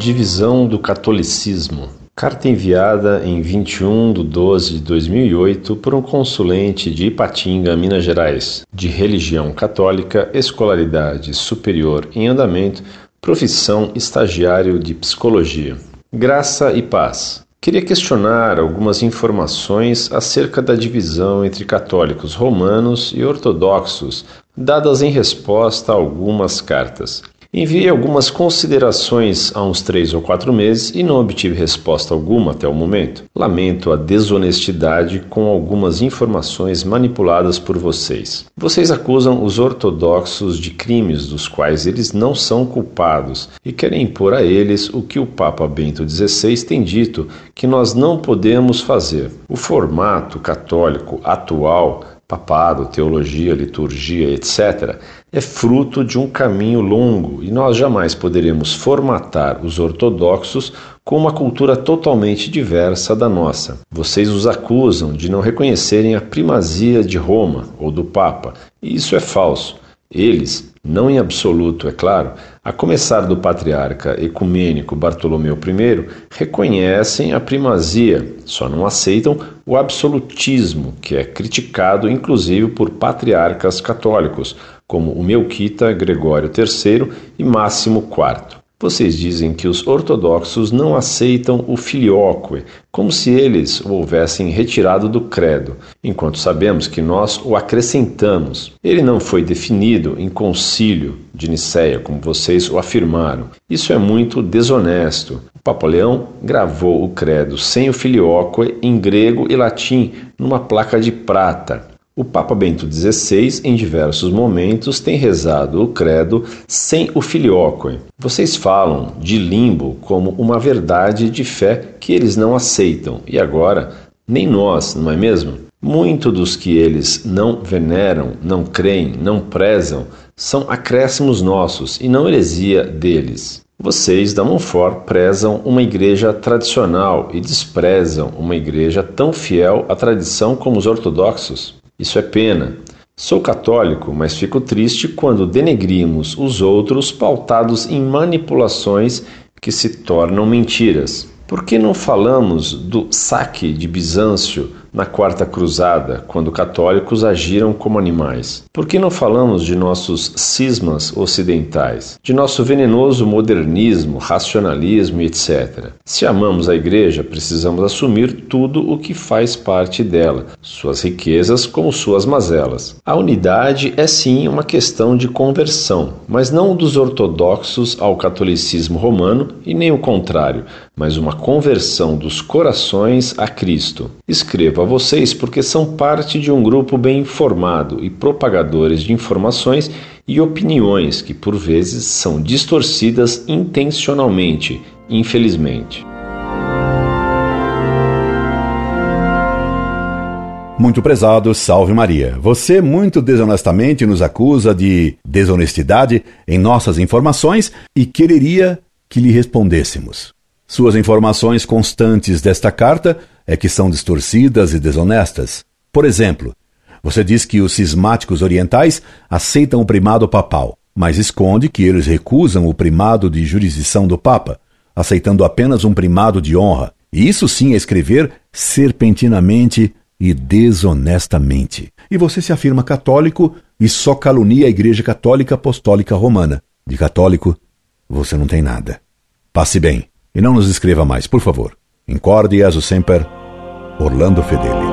divisão do catolicismo. Carta enviada em 21 de 12 de 2008 por um consulente de Ipatinga, Minas Gerais, de religião católica, escolaridade superior em andamento, profissão estagiário de psicologia. Graça e paz. Queria questionar algumas informações acerca da divisão entre católicos romanos e ortodoxos, dadas em resposta a algumas cartas. Enviei algumas considerações há uns três ou quatro meses e não obtive resposta alguma até o momento. Lamento a desonestidade com algumas informações manipuladas por vocês. Vocês acusam os ortodoxos de crimes dos quais eles não são culpados e querem impor a eles o que o Papa Bento XVI tem dito que nós não podemos fazer. O formato católico atual papado, teologia, liturgia, etc., é fruto de um caminho longo e nós jamais poderemos formatar os ortodoxos com uma cultura totalmente diversa da nossa. Vocês os acusam de não reconhecerem a primazia de Roma ou do Papa, e isso é falso. Eles, não em absoluto, é claro, a começar do patriarca ecumênico Bartolomeu I, reconhecem a primazia, só não aceitam o absolutismo, que é criticado inclusive por patriarcas católicos, como o Melquita Gregório III e Máximo IV. Vocês dizem que os ortodoxos não aceitam o filioque, como se eles o houvessem retirado do credo, enquanto sabemos que nós o acrescentamos. Ele não foi definido em concílio de Nicéia, como vocês o afirmaram. Isso é muito desonesto. O Papa Leão gravou o credo sem o filioque em grego e latim numa placa de prata. O Papa Bento XVI, em diversos momentos, tem rezado o credo sem o filioque. Vocês falam de limbo como uma verdade de fé que eles não aceitam, e agora nem nós, não é mesmo? Muito dos que eles não veneram, não creem, não prezam, são acréscimos nossos e não heresia deles. Vocês da Monfort prezam uma igreja tradicional e desprezam uma igreja tão fiel à tradição como os ortodoxos. Isso é pena. Sou católico, mas fico triste quando denegrimos os outros pautados em manipulações que se tornam mentiras. Por que não falamos do saque de Bizâncio na Quarta Cruzada, quando católicos agiram como animais? Por que não falamos de nossos cismas ocidentais, de nosso venenoso modernismo, racionalismo etc? Se amamos a Igreja, precisamos assumir tudo o que faz parte dela, suas riquezas como suas mazelas. A unidade é sim uma questão de conversão, mas não dos ortodoxos ao catolicismo romano e nem o contrário, mas uma conversão dos corações a Cristo. Escreva a vocês porque são parte de um grupo bem informado e propagadores de informações e opiniões que por vezes são distorcidas intencionalmente, infelizmente. Muito prezado, salve Maria. Você muito desonestamente nos acusa de desonestidade em nossas informações e quereria que lhe respondêssemos. Suas informações constantes desta carta é que são distorcidas e desonestas. Por exemplo, você diz que os cismáticos orientais aceitam o primado papal, mas esconde que eles recusam o primado de jurisdição do Papa, aceitando apenas um primado de honra. E isso sim é escrever serpentinamente e desonestamente. E você se afirma católico e só calunia a Igreja Católica Apostólica Romana. De católico, você não tem nada. Passe bem e não nos escreva mais, por favor. Incorde Jesus Semper, Orlando Fedeli.